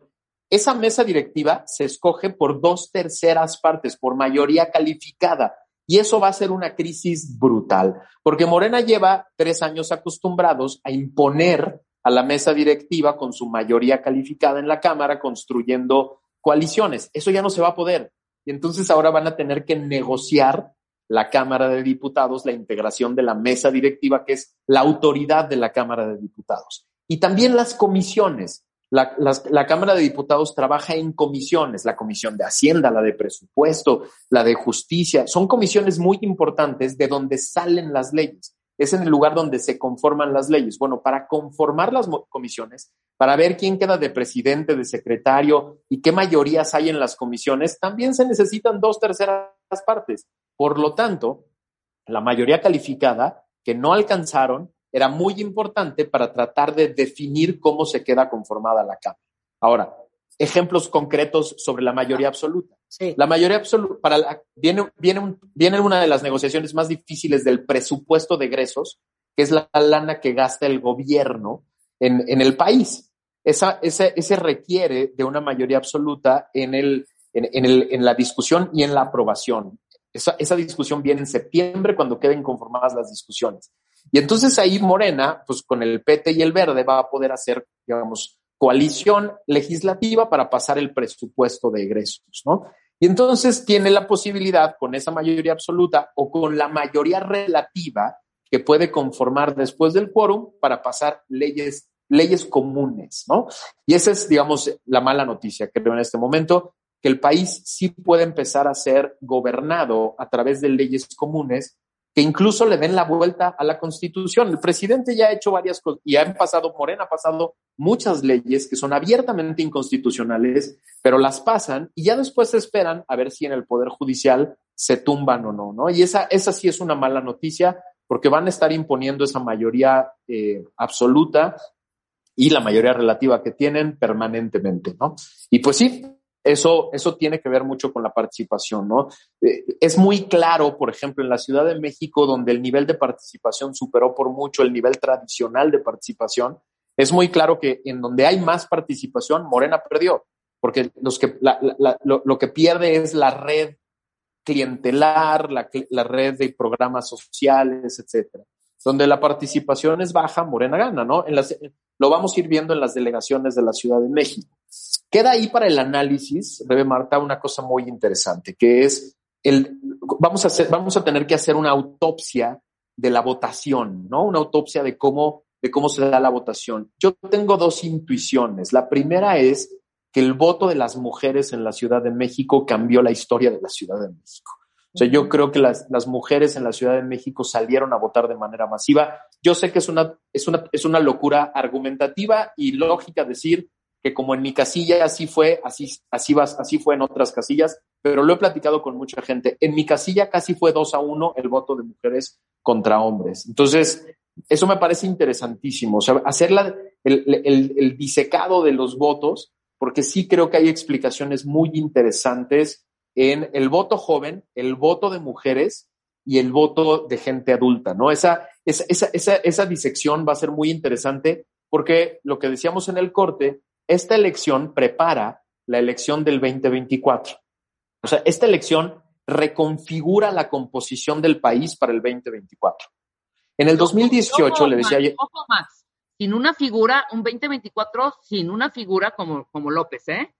esa mesa directiva se escoge por dos terceras partes, por mayoría calificada. Y eso va a ser una crisis brutal, porque Morena lleva tres años acostumbrados a imponer a la mesa directiva con su mayoría calificada en la Cámara, construyendo coaliciones. Eso ya no se va a poder. Y entonces ahora van a tener que negociar la Cámara de Diputados la integración de la mesa directiva, que es la autoridad de la Cámara de Diputados. Y también las comisiones. La, Cámara de Diputados trabaja en comisiones, la comisión de Hacienda, la de presupuesto, la de justicia. Son comisiones muy importantes de donde salen las leyes. Es en el lugar donde se conforman las leyes. Bueno, para conformar las comisiones, para ver quién queda de presidente, de secretario y qué mayorías hay en las comisiones, también se necesitan dos terceras partes. Por lo tanto, la mayoría calificada que no alcanzaron era muy importante para tratar de definir cómo se queda conformada la Cámara. Ahora, ejemplos concretos sobre la mayoría absoluta. La mayoría absoluta, para viene, viene, viene una de las negociaciones más difíciles del presupuesto de egresos, que es la lana que gasta el gobierno en, en el país. Esa, ese, requiere de una mayoría absoluta en, el, en, el, en la discusión y en la aprobación. Esa, esa discusión viene en septiembre cuando queden conformadas las discusiones. Y entonces ahí Morena, pues con el PT y el Verde, va a poder hacer, digamos, coalición legislativa para pasar el presupuesto de egresos, ¿no? Y entonces tiene la posibilidad, con esa mayoría absoluta o con la mayoría relativa que puede conformar después del quórum para pasar leyes, leyes comunes, ¿no? Y esa es, digamos, la mala noticia, creo, en este momento, que el país sí puede empezar a ser gobernado a través de leyes comunes que incluso le den la vuelta a la constitución. El presidente ya ha hecho varias cosas y han pasado, Morena ha pasado muchas leyes que son abiertamente inconstitucionales, pero las pasan y ya después se esperan a ver si en el Poder Judicial se tumban o no, ¿no? Y esa, esa sí es una mala noticia porque van a estar imponiendo esa mayoría eh, absoluta y la mayoría relativa que tienen permanentemente, ¿no? Y pues sí, eso, eso tiene que ver mucho con la participación, ¿no? Eh, es muy claro, por ejemplo, en la Ciudad de México, donde el nivel de participación superó por mucho el nivel tradicional de participación, es muy claro que en donde hay más participación, Morena perdió, porque los que, lo, que pierde es la red clientelar, la, red de programas sociales, etcétera. Donde la participación es baja, Morena gana, ¿no? En las, lo vamos a ir viendo en las delegaciones de la Ciudad de México. Queda ahí para el análisis, Rebe Marta, una cosa muy interesante, que es el, vamos a hacer, vamos a tener que hacer una autopsia de la votación, ¿no? Una autopsia de cómo, de cómo se da la votación. Yo tengo dos intuiciones. La primera es que el voto de las mujeres en la Ciudad de México cambió la historia de la Ciudad de México. O sea, yo creo que las, las, mujeres en la Ciudad de México salieron a votar de manera masiva. Yo sé que es una, es una, es una locura argumentativa y lógica decir que como en mi casilla así fue, así, así, vas, así fue en otras casillas, pero lo he platicado con mucha gente. En mi casilla casi fue dos a uno el voto de mujeres contra hombres. Entonces, eso me parece interesantísimo. O sea, hacer la, el, el, el disecado de los votos, porque sí creo que hay explicaciones muy interesantes en el voto joven, el voto de mujeres y el voto de gente adulta, ¿no? Esa, esa, esa, esa, disección va a ser muy interesante porque lo que decíamos en el corte, esta elección prepara la elección del 2024. O sea, esta elección reconfigura la composición del país para el 2024. En el 2018 le decía... Un poco más, sin una figura, un 2024 sin una figura como, como López, ¿eh?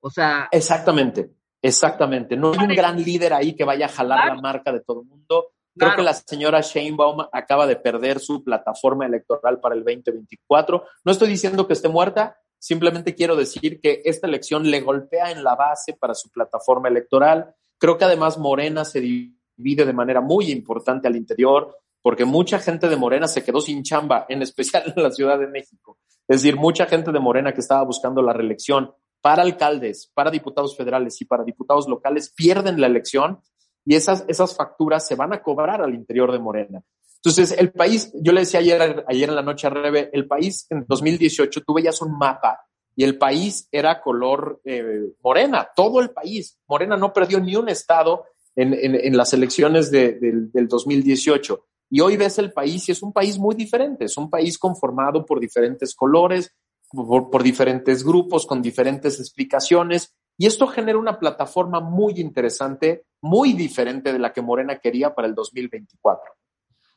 O sea... Exactamente. Exactamente. No hay un gran líder ahí que vaya a jalar la marca de todo el mundo. Creo que la señora Sheinbaum acaba de perder su plataforma electoral para el 2024. No estoy diciendo que esté muerta, simplemente quiero decir que esta elección le golpea en la base para su plataforma electoral. Creo que además Morena se divide de manera muy importante al interior, porque mucha gente de Morena se quedó sin chamba, en especial en la Ciudad de México. Es decir, mucha gente de Morena que estaba buscando la reelección para alcaldes, para diputados federales y para diputados locales pierden la elección y esas, esas facturas se van a cobrar al interior de Morena. Entonces, el país, yo le decía ayer, ayer en la noche a Rebe, el país en 2018, tú veías un mapa y el país era color eh, morena, todo el país. Morena no perdió ni un estado en, en, las elecciones de, del 2018. Y hoy ves el país y es un país muy diferente, es un país conformado por diferentes colores, por, diferentes grupos, con diferentes explicaciones. Y esto genera una plataforma muy interesante, muy diferente de la que Morena quería para el 2024.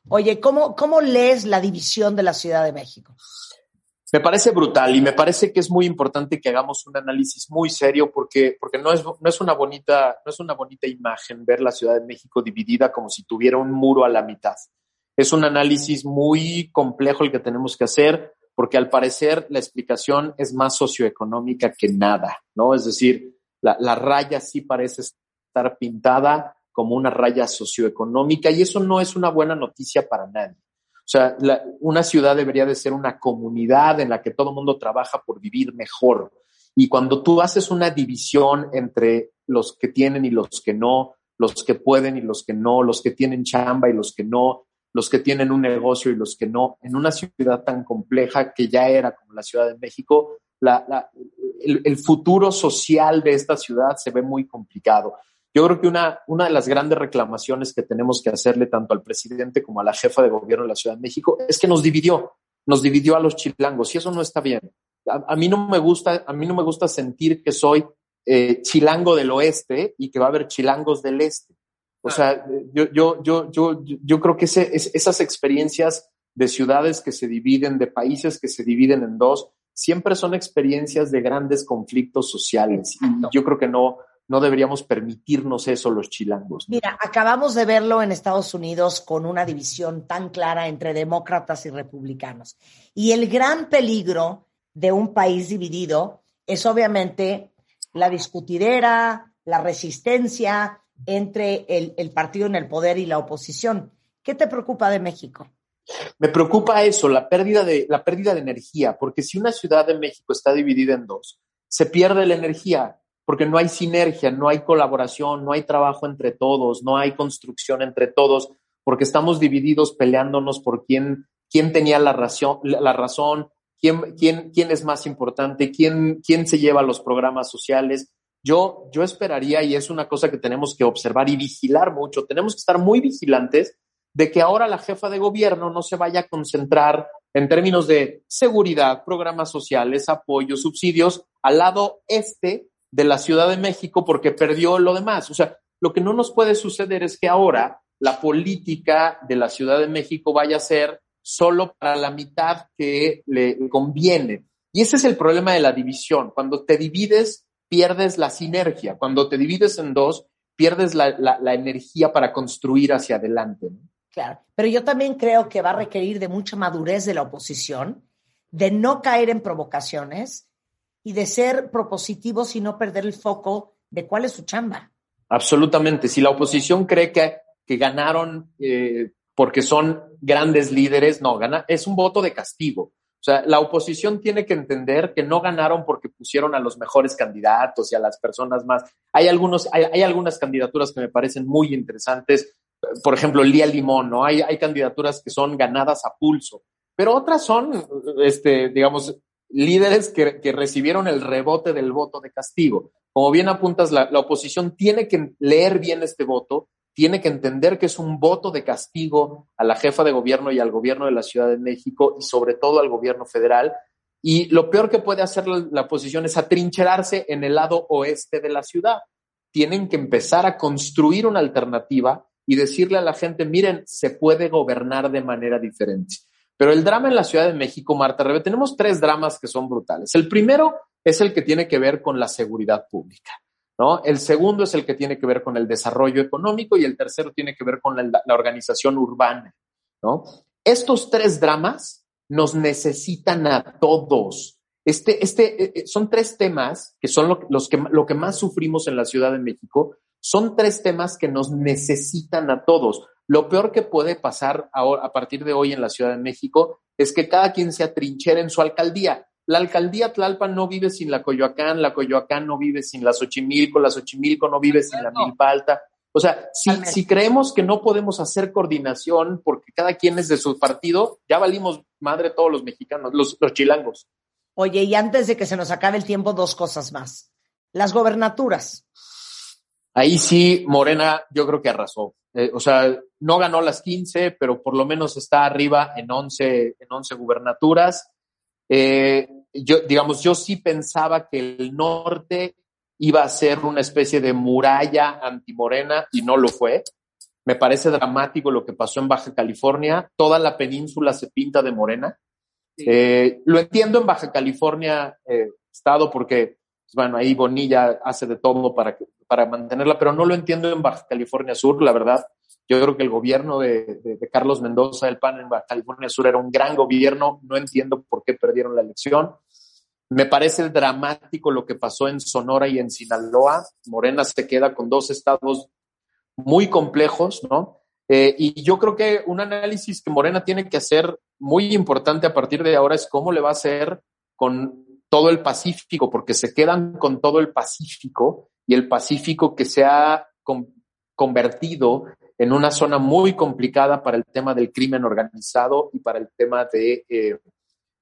Oye, ¿cómo, cómo lees la división de la Ciudad de México? Me parece brutal y me parece que es muy importante que hagamos un análisis muy serio porque, porque no, es, no, es una bonita, no es una bonita imagen ver la Ciudad de México dividida como si tuviera un muro a la mitad. Es un análisis muy complejo el que tenemos que hacer porque al parecer la explicación es más socioeconómica que nada, ¿no? Es decir, la, la raya sí parece estar pintada como una raya socioeconómica y eso no es una buena noticia para nadie. O sea, una ciudad debería de ser una comunidad en la que todo el mundo trabaja por vivir mejor. Y cuando tú haces una división entre los que tienen y los que no, los que pueden y los que no, los que tienen chamba y los que no, los que tienen un negocio y los que no, en una ciudad tan compleja que ya era como la Ciudad de México, el, futuro social de esta ciudad se ve muy complicado. Yo creo que una, una de las grandes reclamaciones que tenemos que hacerle tanto al presidente como a la jefa de gobierno de la Ciudad de México es que nos dividió, nos dividió a los chilangos y eso no está bien. A, a mí no me gusta, a mí no me gusta sentir que soy eh, chilango del oeste y que va a haber chilangos del este. O sea, yo, yo, yo, yo, yo creo que ese, esas experiencias de ciudades que se dividen, de países que se dividen en dos, siempre son experiencias de grandes conflictos sociales. Y yo creo que no, no deberíamos permitirnos eso los chilangos. Mira, acabamos de verlo en Estados Unidos con una división tan clara entre demócratas y republicanos. Y el gran peligro de un país dividido es obviamente la discutidera, la resistencia, entre el, partido en el poder y la oposición. ¿Qué te preocupa de México? Me preocupa eso, la pérdida, de, la pérdida de energía, porque si una ciudad de México está dividida en dos, se pierde la energía, porque no hay sinergia, no hay colaboración, no hay trabajo entre todos, no hay construcción entre todos, porque estamos divididos peleándonos por quién, quién tenía la, razón, la razón quién, quién, quién es más importante, quién, quién se lleva los programas sociales. Yo, yo esperaría, y es una cosa que tenemos que observar y vigilar mucho, tenemos que estar muy vigilantes de que ahora la jefa de gobierno no se vaya a concentrar en términos de seguridad, programas sociales, apoyo, subsidios al lado este de la Ciudad de México porque perdió lo demás. O sea, lo que no nos puede suceder es que ahora la política de la Ciudad de México vaya a ser solo para la mitad que le conviene. Y ese es el problema de la división. Cuando te divides, pierdes la sinergia. Cuando te divides en dos, pierdes la, energía para construir hacia adelante. Claro, pero yo también creo que va a requerir de mucha madurez de la oposición, de no caer en provocaciones y de ser propositivos y no perder el foco de cuál es su chamba. Absolutamente. Si la oposición cree que, que ganaron eh, porque son grandes líderes, no, gana, es un voto de castigo. Sea, la oposición tiene que entender que no ganaron porque pusieron a los mejores candidatos y a las personas más. Hay, algunos, hay, algunas candidaturas que me parecen muy interesantes. Por ejemplo, Lía Limón, ¿no? Hay, hay candidaturas que son ganadas a pulso, pero otras son, este, digamos, líderes que, que recibieron el rebote del voto de castigo. Como bien apuntas, la oposición tiene que leer bien este voto tiene que entender que es un voto de castigo a la jefa de gobierno y al gobierno de la Ciudad de México y sobre todo al gobierno federal. Y lo peor que puede hacer la, oposición es atrincherarse en el lado oeste de la ciudad. Tienen que empezar a construir una alternativa y decirle a la gente, miren, se puede gobernar de manera diferente. Pero el drama en la Ciudad de México, Marta tenemos tres dramas que son brutales. El primero es el que tiene que ver con la seguridad pública. ¿No? El segundo es el que tiene que ver con el desarrollo económico y el tercero tiene que ver con la, organización urbana, ¿no? Estos tres dramas nos necesitan a todos. Este, este, eh, eh, son tres temas que son lo, los que, lo que más sufrimos en la Ciudad de México. Son tres temas que nos necesitan a todos. Lo peor que puede pasar ahora, a partir de hoy en la Ciudad de México es que cada quien se atrinchera en su alcaldía. La alcaldía Tlalpan no vive sin la Coyoacán, la Coyoacán no vive sin la Xochimilco, la Xochimilco no vive sin la Milpa Alta. O sea, si, si, creemos que no podemos hacer coordinación porque cada quien es de su partido, ya valimos madre todos los mexicanos, los, los chilangos. Oye, y antes de que se nos acabe el tiempo, dos cosas más. Las gobernaturas. Ahí sí, Morena, yo creo que arrasó. Eh, o sea, no ganó las 15, pero por lo menos está arriba en 11, en 11 gubernaturas. Eh, yo, digamos, yo sí pensaba que el norte iba a ser una especie de muralla antimorena y no lo fue. Me parece dramático lo que pasó en Baja California. Toda la península se pinta de morena. Eh, lo entiendo en Baja California, eh, Estado, porque, pues, bueno, ahí Bonilla hace de todo para, para mantenerla, pero no lo entiendo en Baja California Sur, la verdad. Yo creo que el gobierno de, de, Carlos Mendoza del PAN en Baja California Sur era un gran gobierno. No entiendo por qué perdieron la elección. Me parece dramático lo que pasó en Sonora y en Sinaloa. Morena se queda con dos estados muy complejos, ¿no? Eh, y yo creo que un análisis que Morena tiene que hacer muy importante a partir de ahora es cómo le va a hacer con todo el Pacífico, porque se quedan con todo el Pacífico y el Pacífico que se ha convertido en una zona muy complicada para el tema del crimen organizado y para el tema de eh,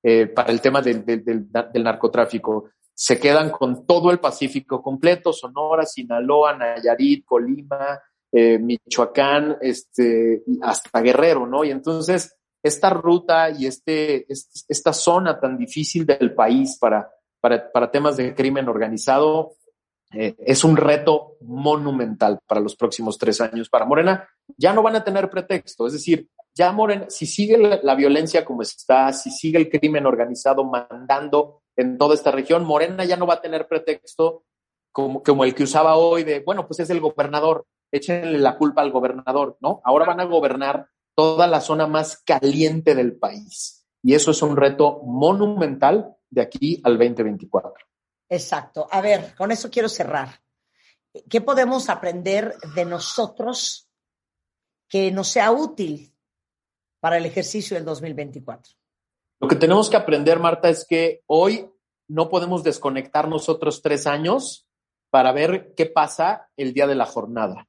eh, para el tema del, narcotráfico. Se quedan con todo el Pacífico completo, Sonora, Sinaloa, Nayarit, Colima, eh, Michoacán, este, hasta Guerrero, ¿no? Y entonces, esta ruta y este, esta zona tan difícil del país para, para, temas de crimen organizado eh, es un reto monumental para los próximos tres años. Para Morena ya no van a tener pretexto, es decir, ya Morena, si sigue la, violencia como está, si sigue el crimen organizado mandando en toda esta región, Morena ya no va a tener pretexto como, como el que usaba hoy de, bueno, pues es el gobernador, échenle la culpa al gobernador, ¿no? Ahora van a gobernar toda la zona más caliente del país. Y eso es un reto monumental de aquí al 2024. Exacto. A ver, con eso quiero cerrar. ¿Qué podemos aprender de nosotros que nos sea útil para el ejercicio del 2024? Lo que tenemos que aprender, Marta, es que hoy no podemos desconectar nosotros tres años para ver qué pasa el día de la jornada.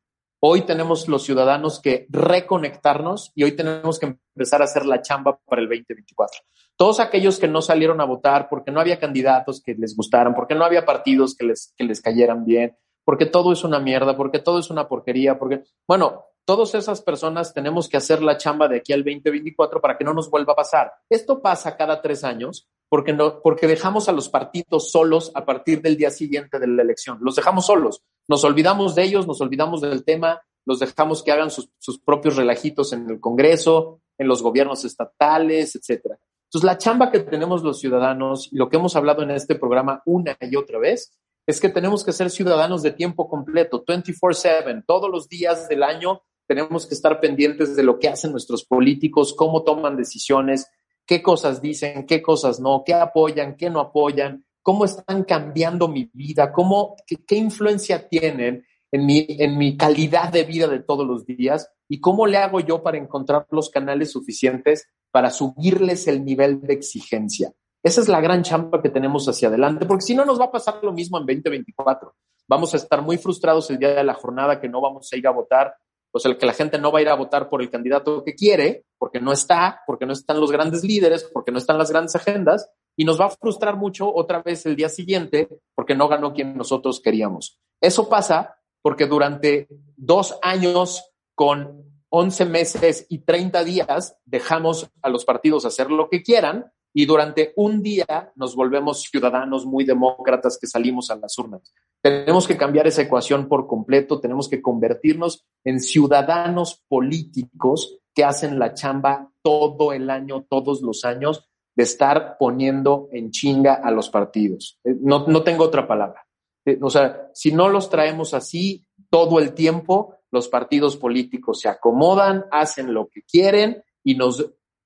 Hoy tenemos los ciudadanos que reconectarnos y hoy tenemos que empezar a hacer la chamba para el 2024. Todos aquellos que no salieron a votar porque no había candidatos que les gustaran, porque no había partidos que les, que les cayeran bien, porque todo es una mierda, porque todo es una porquería, porque, bueno, todas esas personas tenemos que hacer la chamba de aquí al 2024 para que no nos vuelva a pasar. Esto pasa cada tres años porque, no, porque dejamos a los partidos solos a partir del día siguiente de la elección. Los dejamos solos. Nos olvidamos de ellos, nos olvidamos del tema los dejamos que hagan sus, propios relajitos en el Congreso, en los gobiernos estatales, etcétera. Entonces, la chamba que tenemos los ciudadanos, y lo que hemos hablado en este programa una y otra vez, es que tenemos que ser ciudadanos de tiempo completo, 24/7, todos los días del año tenemos que estar pendientes de lo que hacen nuestros políticos, cómo toman decisiones, qué cosas dicen, qué cosas no, qué apoyan, qué no apoyan, cómo están cambiando mi vida, cómo, qué, influencia tienen en mi, en mi calidad de vida de todos los días y cómo le hago yo para encontrar los canales suficientes para subirles el nivel de exigencia. Esa es la gran chamba que tenemos hacia adelante, porque si no nos va a pasar lo mismo en 2024. Vamos a estar muy frustrados el día de la jornada que no vamos a ir a votar o sea, que la gente no va a ir a votar por el candidato que quiere, porque no está, porque no están los grandes líderes, porque no están las grandes agendas, y nos va a frustrar mucho otra vez el día siguiente, porque no ganó quien nosotros queríamos. Eso pasa porque durante dos años con 11 meses y 30 días dejamos a los partidos hacer lo que quieran y durante un día nos volvemos ciudadanos muy demócratas que salimos a las urnas. Tenemos que cambiar esa ecuación por completo, tenemos que convertirnos en ciudadanos políticos que hacen la chamba todo el año, todos los años, de estar poniendo en chinga a los partidos. Eh, no, no tengo otra palabra. Eh, o sea, si no los traemos así todo el tiempo, los partidos políticos se acomodan, hacen lo que quieren y nos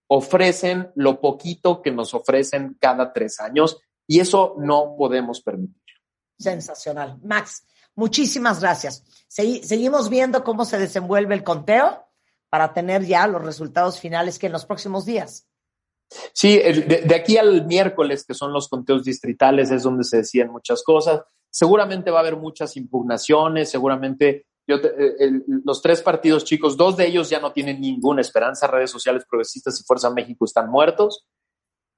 ofrecen lo poquito que nos ofrecen cada tres años y eso no podemos permitir. Sensacional. Max, muchísimas gracias. seguimos viendo cómo se desenvuelve el conteo para tener ya los resultados finales que en los próximos días. Sí, de, aquí al miércoles, que son los conteos distritales, es donde se decían muchas cosas. Seguramente va a haber muchas impugnaciones, seguramente eh, los tres partidos chicos, dos de ellos ya no tienen ninguna esperanza, redes sociales progresistas y Fuerza México están muertos.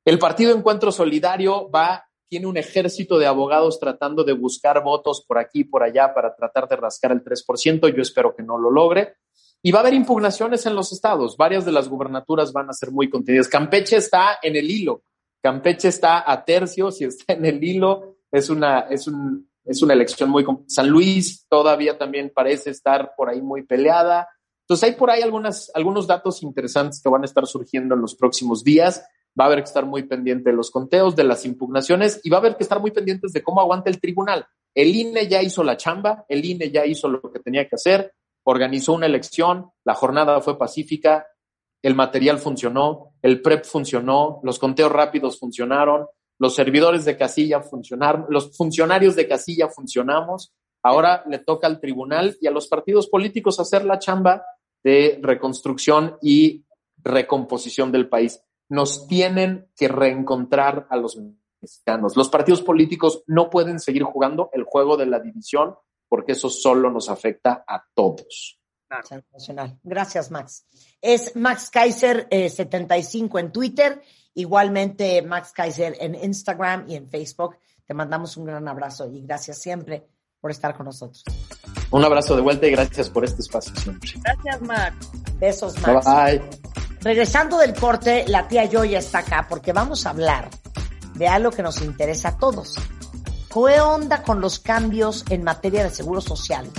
El partido Encuentro Solidario va, tiene un ejército de abogados tratando de buscar votos por aquí y por allá para tratar de rascar el 3%, yo espero que no lo logre. Y va a haber impugnaciones en los estados, varias de las gubernaturas van a ser muy contenidas. Campeche está en el hilo, Campeche está a tercios y está en el hilo, es, una, es un, es una elección muy... San Luis todavía también parece estar por ahí muy peleada. Entonces hay por ahí algunas, algunos datos interesantes que van a estar surgiendo en los próximos días. Va a haber que estar muy pendiente de los conteos, de las impugnaciones y va a haber que estar muy pendientes de cómo aguanta el tribunal. El INE ya hizo la chamba, el INE ya hizo lo que tenía que hacer, organizó una elección, la jornada fue pacífica, el material funcionó, el PREP funcionó, los conteos rápidos funcionaron, los servidores de casilla funcionaron, los funcionarios de casilla funcionamos, ahora le toca al tribunal y a los partidos políticos hacer la chamba de reconstrucción y recomposición del país. Nos tienen que reencontrar a los mexicanos. Los partidos políticos no pueden seguir jugando el juego de la división porque eso solo nos afecta a todos. Gracias, Max. Es Max Kaiser 75 eh, en Twitter Igualmente, Max Kaiser en Instagram y en Facebook. Te mandamos un gran abrazo y gracias siempre por estar con nosotros. Un abrazo de vuelta y gracias por este espacio siempre. Gracias, Max. Besos, Max. Bye. Regresando del corte, la tía Joya está acá porque vamos a hablar de algo que nos interesa a todos. ¿Qué onda con los cambios en materia de seguro social?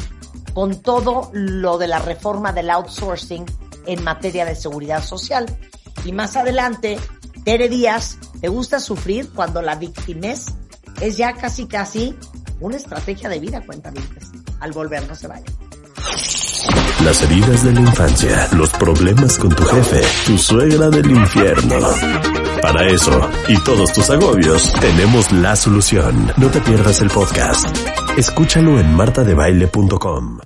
Con todo lo de la reforma del outsourcing en materia de seguridad social. Y más adelante Tere Díaz, ¿te gusta sufrir cuando la victimez es ya casi casi una estrategia de vida, cuéntame, al volver no se vaya. Las heridas de la infancia, los problemas con tu jefe, tu suegra del infierno. Para eso y todos tus agobios, tenemos la solución. No te pierdas el podcast. Escúchalo en martadebaile.com.